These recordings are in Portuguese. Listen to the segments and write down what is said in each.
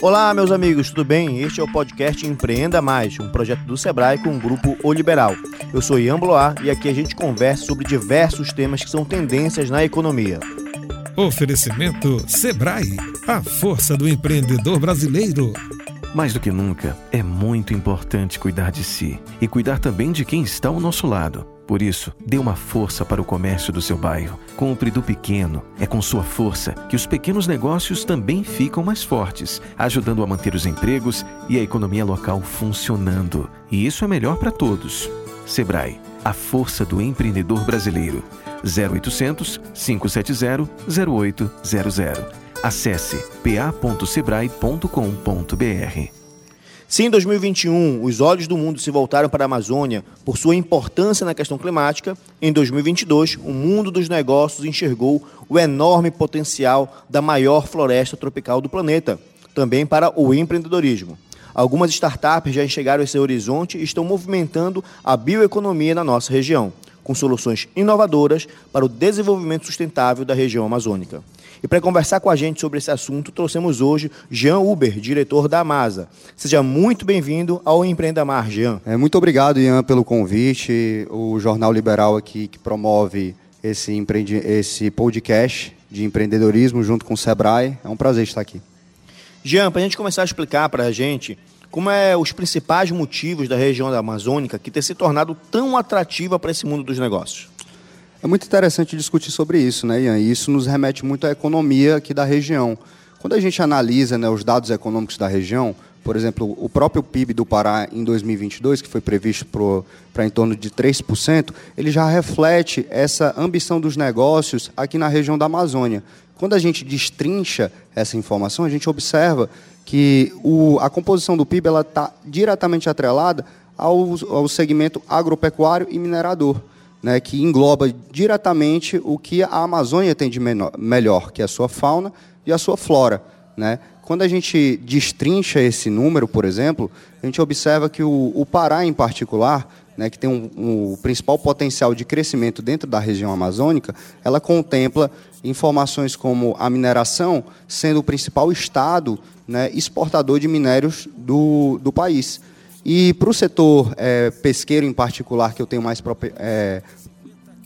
Olá, meus amigos, tudo bem? Este é o podcast Empreenda Mais, um projeto do Sebrae com o grupo O Liberal. Eu sou Ian Bloar e aqui a gente conversa sobre diversos temas que são tendências na economia. Oferecimento Sebrae, a força do empreendedor brasileiro. Mais do que nunca, é muito importante cuidar de si e cuidar também de quem está ao nosso lado. Por isso, dê uma força para o comércio do seu bairro. Compre do pequeno. É com sua força que os pequenos negócios também ficam mais fortes, ajudando a manter os empregos e a economia local funcionando. E isso é melhor para todos. Sebrae, a força do empreendedor brasileiro. 0800 570 0800. Acesse pa.sebrae.com.br. Se em 2021 os olhos do mundo se voltaram para a Amazônia por sua importância na questão climática, em 2022 o mundo dos negócios enxergou o enorme potencial da maior floresta tropical do planeta, também para o empreendedorismo. Algumas startups já enxergaram esse horizonte e estão movimentando a bioeconomia na nossa região, com soluções inovadoras para o desenvolvimento sustentável da região amazônica. E para conversar com a gente sobre esse assunto, trouxemos hoje Jean Uber, diretor da Amasa. Seja muito bem-vindo ao Empreenda Mar, Jean. É, muito obrigado, Ian, pelo convite. O Jornal Liberal aqui que promove esse, empreende... esse podcast de empreendedorismo junto com o Sebrae. É um prazer estar aqui. Jean, para a gente começar a explicar para a gente como é os principais motivos da região da Amazônica que ter se tornado tão atrativa para esse mundo dos negócios. É muito interessante discutir sobre isso, né, Ian? E isso nos remete muito à economia aqui da região. Quando a gente analisa né, os dados econômicos da região, por exemplo, o próprio PIB do Pará em 2022, que foi previsto para em torno de 3%, ele já reflete essa ambição dos negócios aqui na região da Amazônia. Quando a gente destrincha essa informação, a gente observa que o, a composição do PIB está diretamente atrelada ao, ao segmento agropecuário e minerador né, que engloba diretamente o que a Amazônia tem de menor, melhor, que é a sua fauna e a sua flora. Né? Quando a gente destrincha esse número, por exemplo, a gente observa que o, o Pará, em particular, né, que tem um, um, o principal potencial de crescimento dentro da região amazônica, ela contempla informações como a mineração sendo o principal estado né, exportador de minérios do, do país. E para o setor é, pesqueiro em particular, que eu tenho mais, é,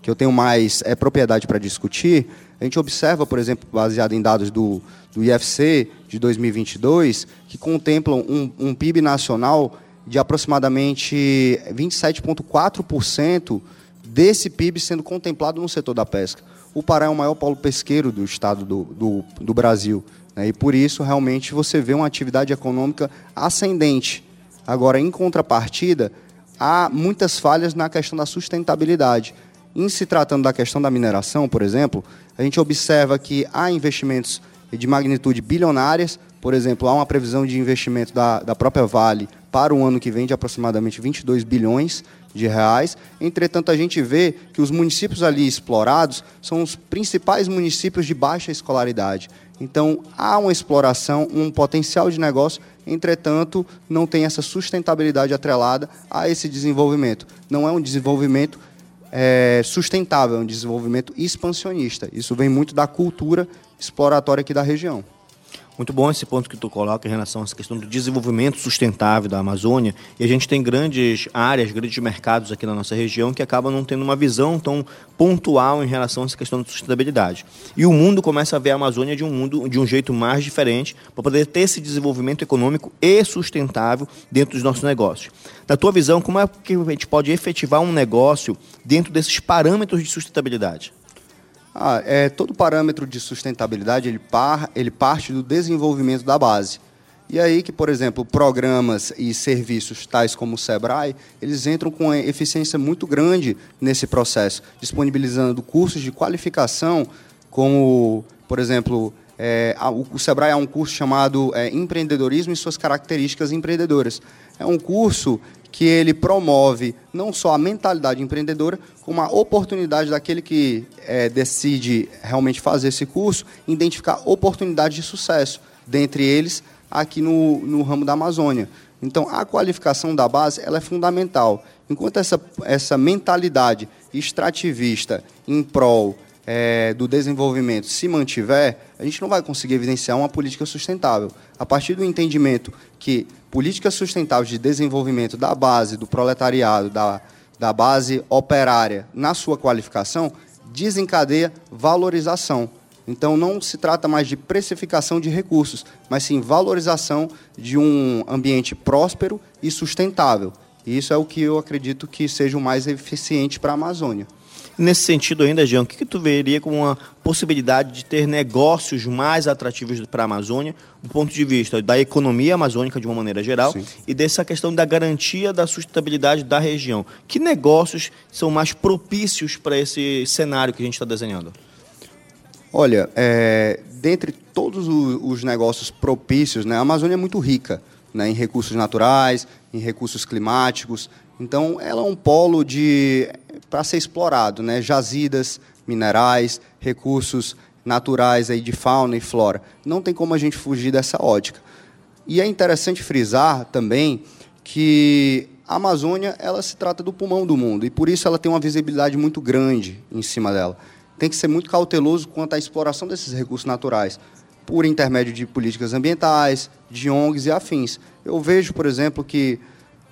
que eu tenho mais é, propriedade para discutir, a gente observa, por exemplo, baseado em dados do, do IFC de 2022, que contemplam um, um PIB nacional de aproximadamente 27,4% desse PIB sendo contemplado no setor da pesca. O Pará é o maior polo pesqueiro do estado do, do, do Brasil. Né? E por isso, realmente, você vê uma atividade econômica ascendente Agora, em contrapartida, há muitas falhas na questão da sustentabilidade. Em se tratando da questão da mineração, por exemplo, a gente observa que há investimentos de magnitude bilionárias, por exemplo, há uma previsão de investimento da, da própria Vale para o ano que vem de aproximadamente 22 bilhões de reais. Entretanto, a gente vê que os municípios ali explorados são os principais municípios de baixa escolaridade. Então, há uma exploração, um potencial de negócio, entretanto, não tem essa sustentabilidade atrelada a esse desenvolvimento. Não é um desenvolvimento é, sustentável, é um desenvolvimento expansionista. Isso vem muito da cultura exploratória aqui da região. Muito bom esse ponto que tu coloca em relação a essa questão do desenvolvimento sustentável da Amazônia. E a gente tem grandes áreas, grandes mercados aqui na nossa região que acabam não tendo uma visão tão pontual em relação a essa questão de sustentabilidade. E o mundo começa a ver a Amazônia de um mundo de um jeito mais diferente para poder ter esse desenvolvimento econômico e sustentável dentro dos nossos negócios. Na tua visão, como é que a gente pode efetivar um negócio dentro desses parâmetros de sustentabilidade? Ah, é, todo parâmetro de sustentabilidade ele, par, ele parte do desenvolvimento da base. E aí que, por exemplo, programas e serviços tais como o Sebrae, eles entram com eficiência muito grande nesse processo, disponibilizando cursos de qualificação, como, por exemplo, é, o Sebrae é um curso chamado é, Empreendedorismo e suas características empreendedoras. É um curso que ele promove não só a mentalidade empreendedora, como a oportunidade daquele que é, decide realmente fazer esse curso, identificar oportunidades de sucesso, dentre eles aqui no, no ramo da Amazônia. Então, a qualificação da base ela é fundamental. Enquanto essa, essa mentalidade extrativista em prol é, do desenvolvimento se mantiver, a gente não vai conseguir evidenciar uma política sustentável. A partir do entendimento que políticas sustentáveis de desenvolvimento da base, do proletariado, da, da base operária, na sua qualificação, desencadeia valorização. Então, não se trata mais de precificação de recursos, mas sim valorização de um ambiente próspero e sustentável. E isso é o que eu acredito que seja o mais eficiente para a Amazônia. Nesse sentido ainda, Jean, o que, que tu veria como uma possibilidade de ter negócios mais atrativos para a Amazônia, do ponto de vista da economia amazônica de uma maneira geral Sim. e dessa questão da garantia da sustentabilidade da região? Que negócios são mais propícios para esse cenário que a gente está desenhando? Olha, é, dentre todos os negócios propícios, né, a Amazônia é muito rica né, em recursos naturais, em recursos climáticos. Então, ela é um polo de para ser explorado, né? Jazidas, minerais, recursos naturais aí de fauna e flora. Não tem como a gente fugir dessa ótica. E é interessante frisar também que a Amazônia ela se trata do pulmão do mundo e por isso ela tem uma visibilidade muito grande em cima dela. Tem que ser muito cauteloso quanto à exploração desses recursos naturais, por intermédio de políticas ambientais, de ONGs e afins. Eu vejo, por exemplo, que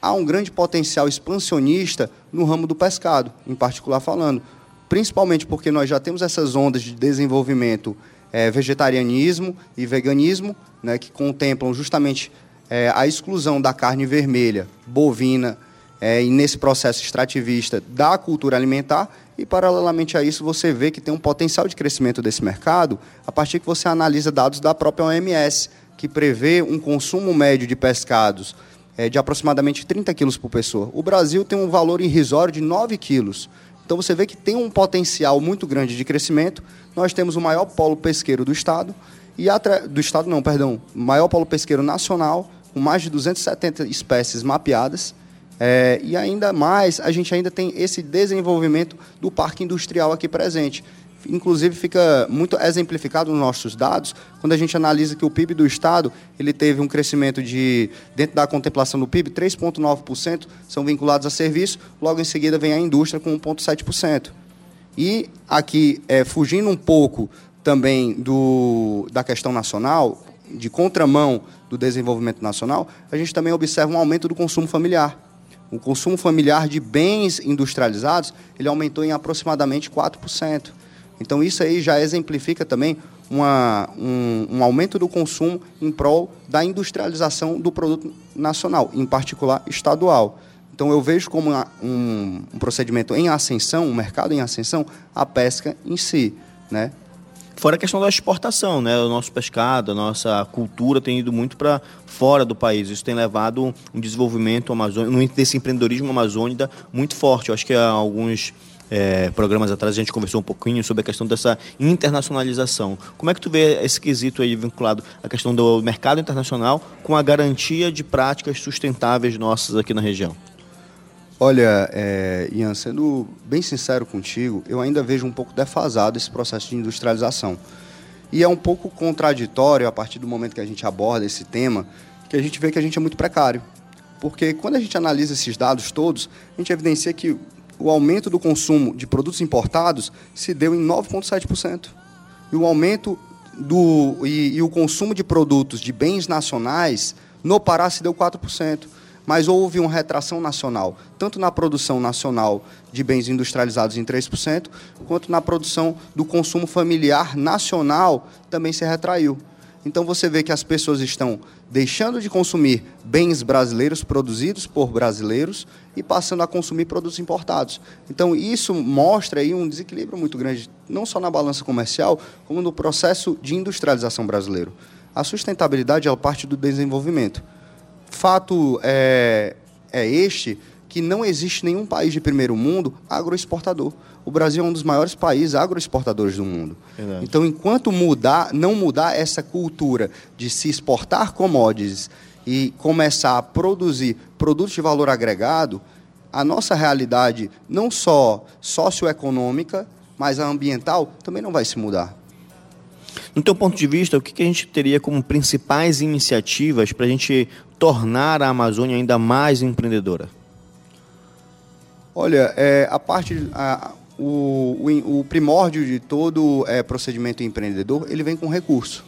há um grande potencial expansionista no ramo do pescado, em particular falando, principalmente porque nós já temos essas ondas de desenvolvimento é, vegetarianismo e veganismo, né, que contemplam justamente é, a exclusão da carne vermelha, bovina, é, e nesse processo extrativista da cultura alimentar, e paralelamente a isso você vê que tem um potencial de crescimento desse mercado a partir que você analisa dados da própria OMS, que prevê um consumo médio de pescados é, de aproximadamente 30 quilos por pessoa. O Brasil tem um valor irrisório de 9 quilos. Então você vê que tem um potencial muito grande de crescimento. Nós temos o maior polo pesqueiro do estado e do estado não, perdão, maior polo pesqueiro nacional com mais de 270 espécies mapeadas. É, e ainda mais, a gente ainda tem esse desenvolvimento do parque industrial aqui presente inclusive fica muito exemplificado nos nossos dados, quando a gente analisa que o PIB do Estado ele teve um crescimento de, dentro da contemplação do PIB, 3,9% são vinculados a serviço, logo em seguida vem a indústria com 1,7%. E aqui, é, fugindo um pouco também do, da questão nacional, de contramão do desenvolvimento nacional, a gente também observa um aumento do consumo familiar. O consumo familiar de bens industrializados ele aumentou em aproximadamente 4%. Então, isso aí já exemplifica também uma, um, um, aumento do consumo em prol da industrialização do produto nacional, em particular estadual. Então, eu vejo como uma, um, um, procedimento em ascensão, um mercado em ascensão, a pesca em si. Né? Fora a questão da exportação, né? O nosso pescado, a nossa cultura tem ido muito para fora do país. Isso tem levado um desenvolvimento amazônico, desse empreendedorismo amazônico muito forte. Eu acho que há alguns é, programas atrás a gente conversou um pouquinho sobre a questão dessa internacionalização. Como é que tu vê esse quesito aí vinculado à questão do mercado internacional com a garantia de práticas sustentáveis nossas aqui na região? Olha, é, Ian, sendo bem sincero contigo, eu ainda vejo um pouco defasado esse processo de industrialização. E é um pouco contraditório a partir do momento que a gente aborda esse tema, que a gente vê que a gente é muito precário. Porque quando a gente analisa esses dados todos, a gente evidencia que o aumento do consumo de produtos importados se deu em 9,7%. E o aumento do, e, e, o consumo de produtos de bens nacionais no Pará se deu 4%. Mas houve uma retração nacional, tanto na produção nacional de bens industrializados em 3%, quanto na produção do consumo familiar nacional também se retraiu. Então você vê que as pessoas estão deixando de consumir bens brasileiros produzidos por brasileiros e passando a consumir produtos importados. Então isso mostra aí um desequilíbrio muito grande, não só na balança comercial, como no processo de industrialização brasileiro. A sustentabilidade é parte do desenvolvimento. Fato é, é este que não existe nenhum país de primeiro mundo agroexportador. O Brasil é um dos maiores países agroexportadores do mundo. Verdade. Então, enquanto mudar, não mudar essa cultura de se exportar commodities e começar a produzir produtos de valor agregado, a nossa realidade, não só socioeconômica, mas a ambiental, também não vai se mudar. No teu ponto de vista, o que a gente teria como principais iniciativas para a gente tornar a Amazônia ainda mais empreendedora? Olha, é, a parte, a, o, o, o primórdio de todo é, procedimento empreendedor, ele vem com recurso.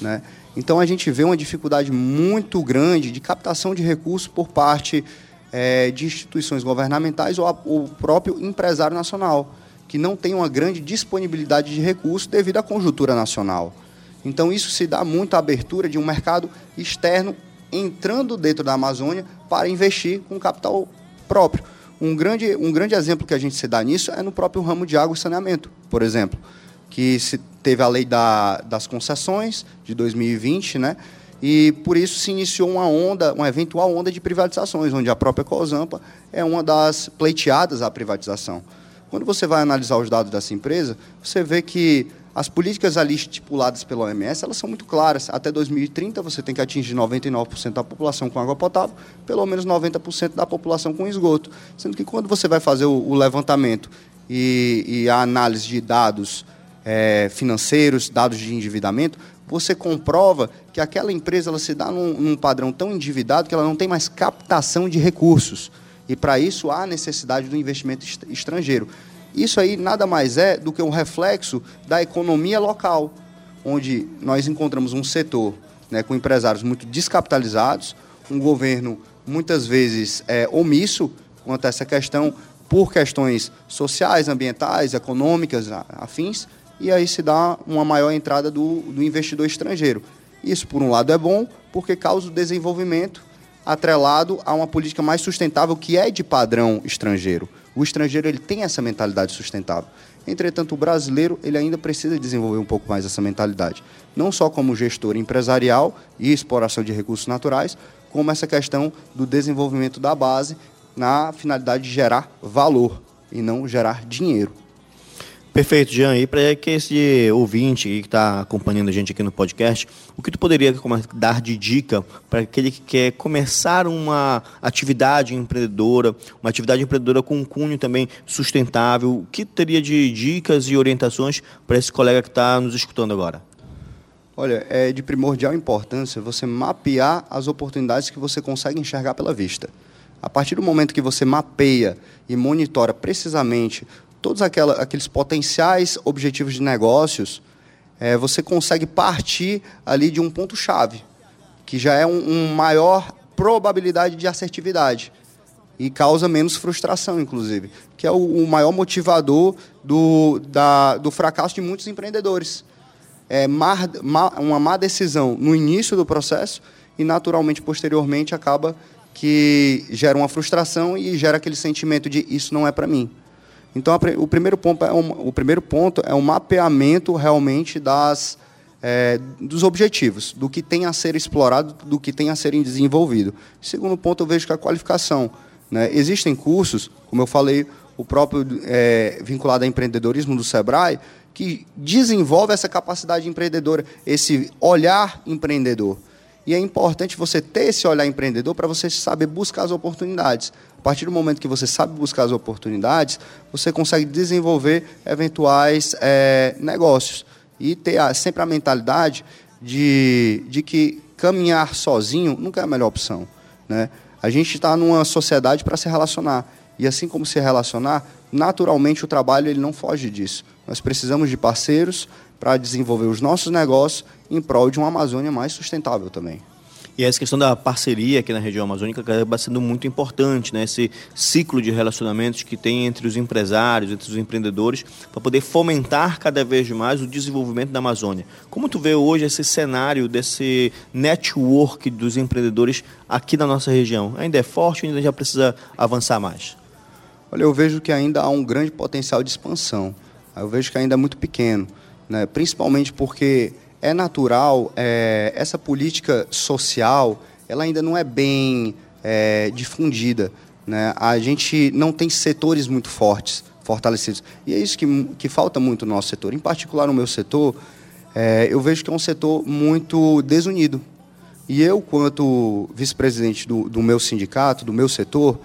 Né? Então a gente vê uma dificuldade muito grande de captação de recursos por parte é, de instituições governamentais ou o próprio empresário nacional, que não tem uma grande disponibilidade de recursos devido à conjuntura nacional. Então isso se dá muito à abertura de um mercado externo entrando dentro da Amazônia para investir com capital próprio. Um grande, um grande exemplo que a gente se dá nisso é no próprio ramo de água e saneamento, por exemplo, que se teve a lei da, das concessões de 2020, né? E por isso se iniciou uma onda, uma eventual onda de privatizações, onde a própria Cosampa é uma das pleiteadas à privatização. Quando você vai analisar os dados dessa empresa, você vê que as políticas ali estipuladas pela OMS, elas são muito claras. Até 2030 você tem que atingir 99% da população com água potável, pelo menos 90% da população com esgoto. Sendo que quando você vai fazer o, levantamento e, e, a análise de dados é, financeiros, dados de endividamento, você comprova que aquela empresa ela se dá num, num padrão tão endividado que ela não tem mais captação de recursos. E para isso há necessidade do investimento estrangeiro. Isso aí nada mais é do que um reflexo da economia local, onde nós encontramos um setor né, com empresários muito descapitalizados, um governo muitas vezes é, omisso quanto a essa questão por questões sociais, ambientais, econômicas, afins, e aí se dá uma maior entrada do, do investidor estrangeiro. Isso, por um lado, é bom, porque causa o desenvolvimento atrelado a uma política mais sustentável que é de padrão estrangeiro. O estrangeiro ele tem essa mentalidade sustentável. Entretanto, o brasileiro ele ainda precisa desenvolver um pouco mais essa mentalidade, não só como gestor empresarial e exploração de recursos naturais, como essa questão do desenvolvimento da base na finalidade de gerar valor e não gerar dinheiro. Perfeito, Jean. E para que esse ouvinte que está acompanhando a gente aqui no podcast, o que tu poderia dar de dica para aquele que quer começar uma atividade empreendedora, uma atividade empreendedora com um cunho também sustentável? O que teria de dicas e orientações para esse colega que está nos escutando agora? Olha, é de primordial importância você mapear as oportunidades que você consegue enxergar pela vista. A partir do momento que você mapeia e monitora precisamente todos aquela, aqueles potenciais objetivos de negócios, é, você consegue partir ali de um ponto-chave, que já é um, um maior probabilidade de assertividade e causa menos frustração, inclusive, que é o, o maior motivador do, da, do fracasso de muitos empreendedores. É uma má decisão no início do processo e, naturalmente, posteriormente, acaba que gera uma frustração e gera aquele sentimento de isso não é para mim. Então, o primeiro ponto é um, o primeiro ponto é um mapeamento realmente das, é, dos objetivos, do que tem a ser explorado, do que tem a ser desenvolvido. Segundo ponto, eu vejo que a qualificação. Né? Existem cursos, como eu falei, o próprio é, vinculado a empreendedorismo do SEBRAE, que desenvolve essa capacidade empreendedora, esse olhar empreendedor. E é importante você ter esse olhar empreendedor para você saber buscar as oportunidades. A partir do momento que você sabe buscar as oportunidades, você consegue desenvolver eventuais é, negócios e ter a, sempre a mentalidade de, de que caminhar sozinho nunca é a melhor opção. Né? A gente está numa sociedade para se relacionar. E assim como se relacionar, naturalmente o trabalho ele não foge disso. Nós precisamos de parceiros para desenvolver os nossos negócios em prol de uma Amazônia mais sustentável também. E essa questão da parceria aqui na região amazônica acaba sendo muito importante, né? Esse ciclo de relacionamentos que tem entre os empresários, entre os empreendedores, para poder fomentar cada vez mais o desenvolvimento da Amazônia. Como tu vê hoje esse cenário desse network dos empreendedores aqui na nossa região? Ainda é forte ou ainda já precisa avançar mais? Olha, eu vejo que ainda há um grande potencial de expansão. Eu vejo que ainda é muito pequeno, né? principalmente porque é natural, é, essa política social, ela ainda não é bem é, difundida. Né? A gente não tem setores muito fortes, fortalecidos. E é isso que, que falta muito no nosso setor. Em particular, no meu setor, é, eu vejo que é um setor muito desunido. E eu, quanto vice-presidente do, do meu sindicato, do meu setor,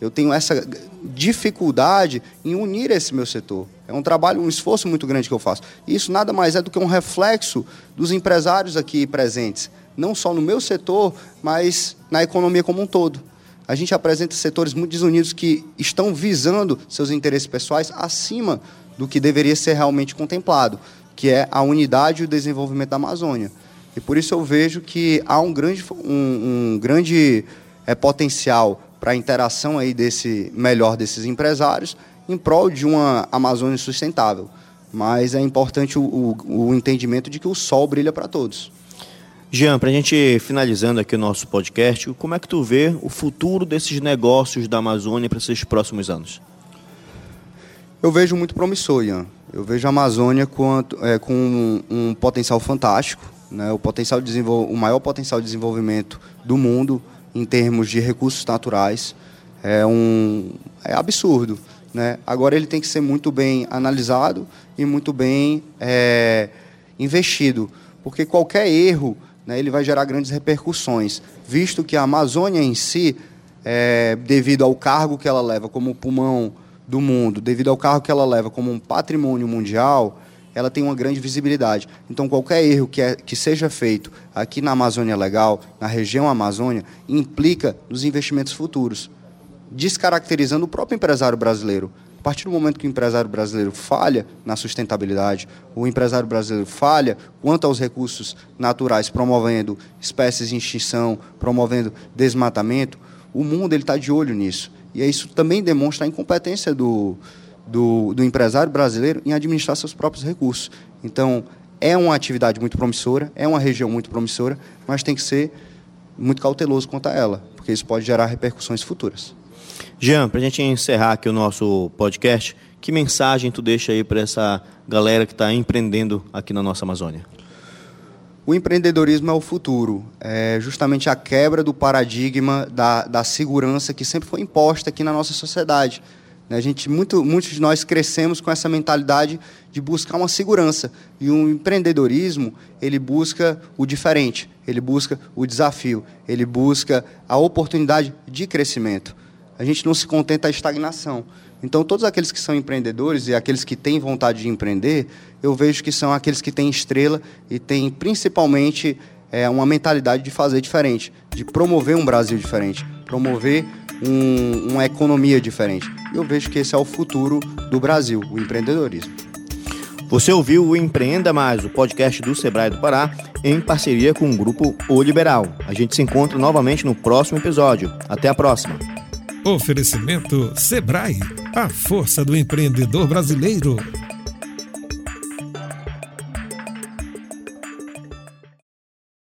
eu tenho essa dificuldade em unir esse meu setor. É um trabalho, um esforço muito grande que eu faço. Isso nada mais é do que um reflexo dos empresários aqui presentes, não só no meu setor, mas na economia como um todo. a gente apresenta setores muito desunidos que estão visando seus interesses pessoais acima do que deveria ser realmente contemplado, que é a unidade e o desenvolvimento da Amazônia. E por isso eu vejo que há um grande, um, um grande é, potencial para a interação aí desse melhor desses empresários em prol de uma Amazônia sustentável. Mas é importante o, o, o entendimento de que o sol brilha para todos. Jean, para a gente finalizando aqui o nosso podcast, como é que tu vê o futuro desses negócios da Amazônia para esses próximos anos? Eu vejo muito promissor, Ian. Eu vejo a Amazônia com, é, com um, um, potencial fantástico, né? o, potencial de o maior potencial de desenvolvimento do mundo em termos de recursos naturais. É, um, é absurdo. Né? Agora ele tem que ser muito bem analisado e muito bem é, investido, porque qualquer erro né, ele vai gerar grandes repercussões, visto que a Amazônia em si, é, devido ao cargo que ela leva como pulmão do mundo, devido ao cargo que ela leva como um patrimônio mundial, ela tem uma grande visibilidade. Então, qualquer erro que, é, que seja feito aqui na Amazônia Legal, na região Amazônia, implica nos investimentos futuros descaracterizando o próprio empresário brasileiro. A partir do momento que o empresário brasileiro falha na sustentabilidade, o empresário brasileiro falha quanto aos recursos naturais, promovendo espécies em extinção, promovendo desmatamento, o mundo está de olho nisso. E isso também demonstra a incompetência do, do, do empresário brasileiro em administrar seus próprios recursos. Então, é uma atividade muito promissora, é uma região muito promissora, mas tem que ser muito cauteloso quanto a ela, porque isso pode gerar repercussões futuras. Jean, para a gente encerrar aqui o nosso podcast, que mensagem tu deixa aí para essa galera que está empreendendo aqui na nossa Amazônia? O empreendedorismo é o futuro, é justamente a quebra do paradigma da, da segurança que sempre foi imposta aqui na nossa sociedade. Né? A gente, muito, muitos de nós crescemos com essa mentalidade de buscar uma segurança. E o empreendedorismo, ele busca o diferente, ele busca o desafio, ele busca a oportunidade de crescimento a gente não se contenta a estagnação. Então, todos aqueles que são empreendedores e aqueles que têm vontade de empreender, eu vejo que são aqueles que têm estrela e têm principalmente é, uma mentalidade de fazer diferente, de promover um Brasil diferente, promover um, uma economia diferente. Eu vejo que esse é o futuro do Brasil, o empreendedorismo. Você ouviu o Empreenda Mais, o podcast do Sebrae do Pará, em parceria com o grupo O Liberal. A gente se encontra novamente no próximo episódio. Até a próxima! Oferecimento Sebrae, a força do empreendedor brasileiro.